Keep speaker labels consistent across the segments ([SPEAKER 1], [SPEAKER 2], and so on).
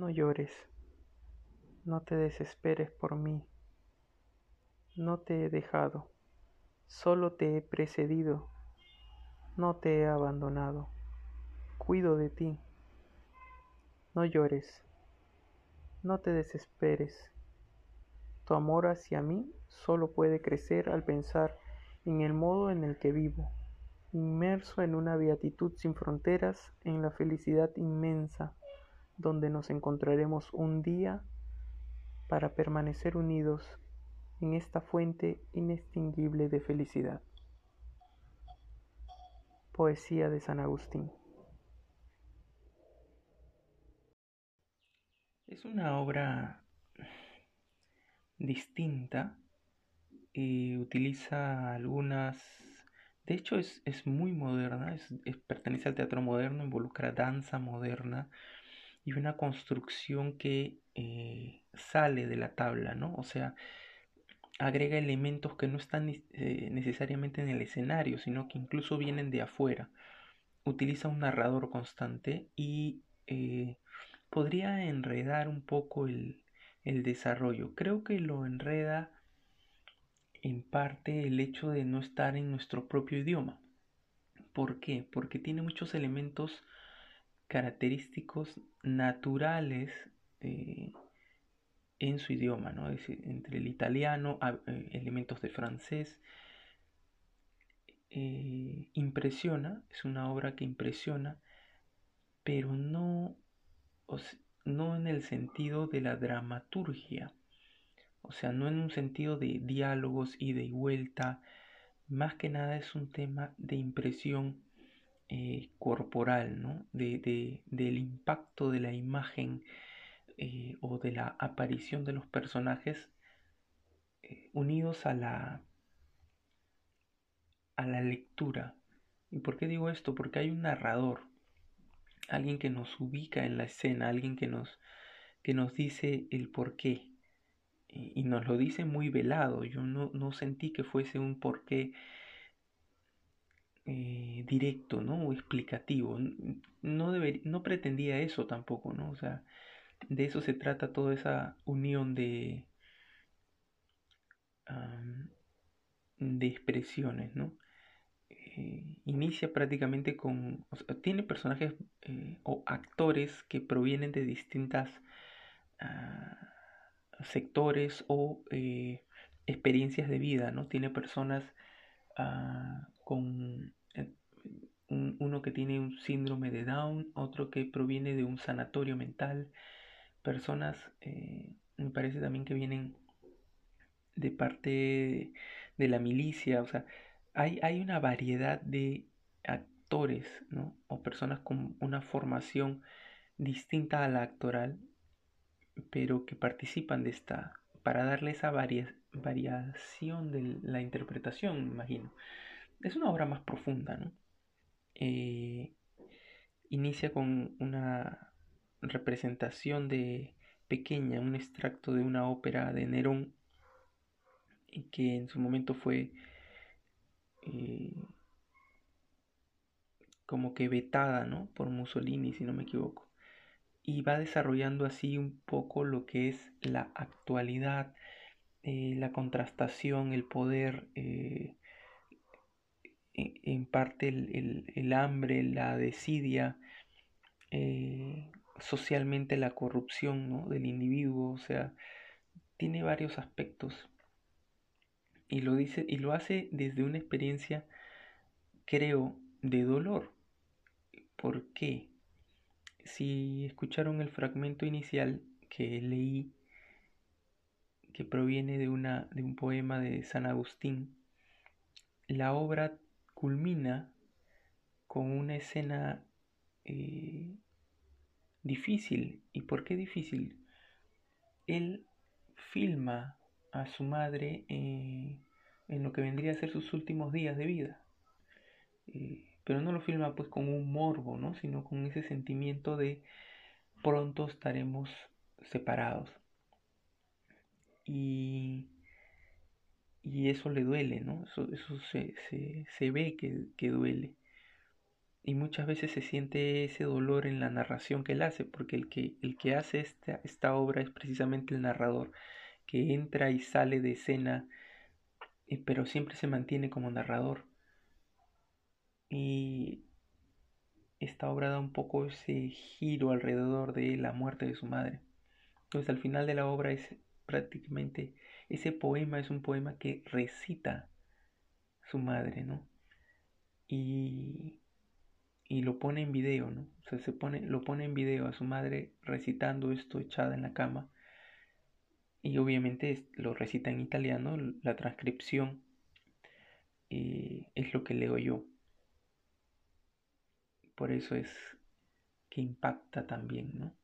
[SPEAKER 1] No llores, no te desesperes por mí, no te he dejado, solo te he precedido, no te he abandonado, cuido de ti. No llores, no te desesperes. Tu amor hacia mí solo puede crecer al pensar en el modo en el que vivo, inmerso en una beatitud sin fronteras, en la felicidad inmensa, donde nos encontraremos un día para permanecer unidos en esta fuente inextinguible de felicidad. Poesía de San Agustín.
[SPEAKER 2] Es una obra distinta y utiliza algunas... De hecho es, muy moderna, pertenece al teatro moderno, involucra danza moderna y una construcción que eh, sale de la tabla, ¿no? O sea, agrega elementos que no están eh, necesariamente en el escenario, sino que incluso vienen de afuera. Utiliza un narrador constante y eh, podría enredar un poco el, el desarrollo. Creo que lo enreda en parte el hecho de no estar en nuestro propio idioma. ¿Por qué? Porque tiene muchos elementos característicos naturales eh, en su idioma, ¿no? Es entre el italiano, eh, elementos de francés. Eh, impresiona, es una obra que impresiona, pero no, no en el sentido de la dramaturgia, o sea, no en un sentido de diálogos, ida y vuelta, más que nada es un tema de impresión eh, corporal, ¿no? De, del impacto de la imagen eh, o de la aparición de los personajes eh, unidos a la, a la lectura. ¿Y por qué digo esto? Porque hay un narrador, alguien que nos ubica en la escena, alguien que nos, que nos dice el porqué. Y, nos lo dice muy velado. Yo no, no sentí que fuese un porqué directo, ¿no? O explicativo. No, no pretendía eso tampoco, ¿no? O sea, de eso se trata toda esa unión de, de expresiones, ¿no? Eh, inicia prácticamente con, tiene personajes eh, o actores que provienen de distintas ah, sectores o experiencias de vida, ¿no? Tiene personas ah, con uno que tiene un síndrome de Down, otro que proviene de un sanatorio mental, personas, eh, me parece también que vienen de parte de la milicia, o sea, hay, hay una variedad de actores, ¿no? O personas con una formación distinta a la actoral, pero que participan de esta, para darle esa variación de la interpretación, me imagino. Es una obra más profunda, ¿no? Eh, inicia con una representación de pequeña, un extracto de una ópera de Nerón que en su momento fue eh, como que vetada ¿no? por Mussolini, si no me equivoco. Y va desarrollando así un poco lo que es la actualidad, eh, la contrastación, el poder en parte el, hambre, la desidia, eh, socialmente la corrupción del individuo, o sea, tiene varios aspectos. Y lo dice, y lo hace desde una experiencia, creo, de dolor. ¿Por qué? Si escucharon el fragmento inicial que leí, que proviene de, una, de un poema de San Agustín, la obra culmina con una escena eh, difícil. ¿Y por qué difícil? Él filma a su madre eh, en lo que vendría a ser sus últimos días de vida. Eh, pero no lo filma pues con un morbo, ¿no? sino con ese sentimiento de pronto estaremos separados. Y y eso le duele, ¿no? Eso, eso se, se, ve que, que, duele. y muchas veces se siente ese dolor en la narración que él hace, porque el que, el que hace esta, esta obra es precisamente el narrador, que entra y sale de escena, pero siempre se mantiene como narrador. Y esta obra da un poco ese giro alrededor de la muerte de su madre. Entonces al final de la obra es prácticamente ese poema es un poema que recita su madre, ¿no? Y y lo pone en video, ¿no? O sea, se pone, lo pone en video a su madre recitando esto echada en la cama. Y obviamente lo recita en italiano, la transcripción eh, es lo que leo yo. Por eso es que impacta también, ¿no?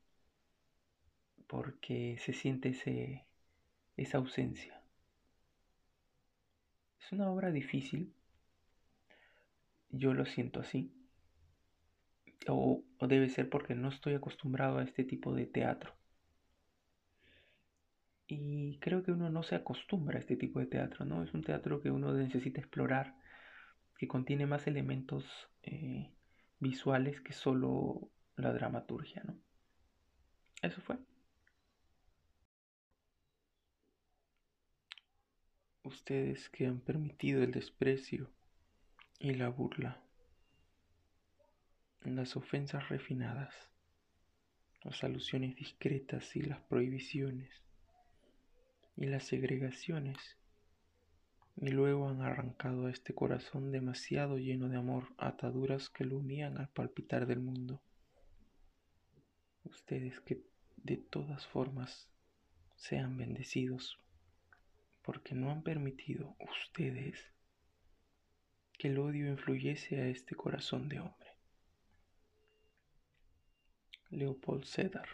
[SPEAKER 2] Porque se siente ese, esa ausencia. Es una obra difícil, yo lo siento así o, debe ser porque no estoy acostumbrado a este tipo de teatro. Y creo que uno no se acostumbra a este tipo de teatro, ¿no? Es un teatro que uno necesita explorar, que contiene más elementos eh, visuales que solo la dramaturgia, ¿no? Eso fue. Ustedes que han permitido el desprecio y la burla las ofensas refinadas, las alusiones discretas y las prohibiciones y las segregaciones, y luego han arrancado a este corazón demasiado lleno de amor ataduras que lo unían al palpitar del mundo. Ustedes que de todas formas sean bendecidos, porque no han permitido ustedes que el odio influyese a este corazón de hombre. Leopold Sedar.